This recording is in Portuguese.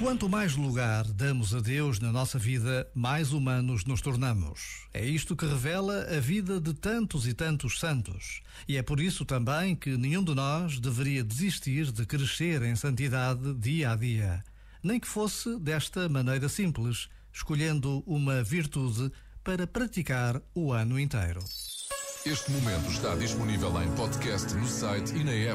Quanto mais lugar damos a Deus na nossa vida, mais humanos nos tornamos. É isto que revela a vida de tantos e tantos santos. E é por isso também que nenhum de nós deveria desistir de crescer em santidade dia a dia. Nem que fosse desta maneira simples, escolhendo uma virtude para praticar o ano inteiro. Este momento está disponível em podcast no site e na app.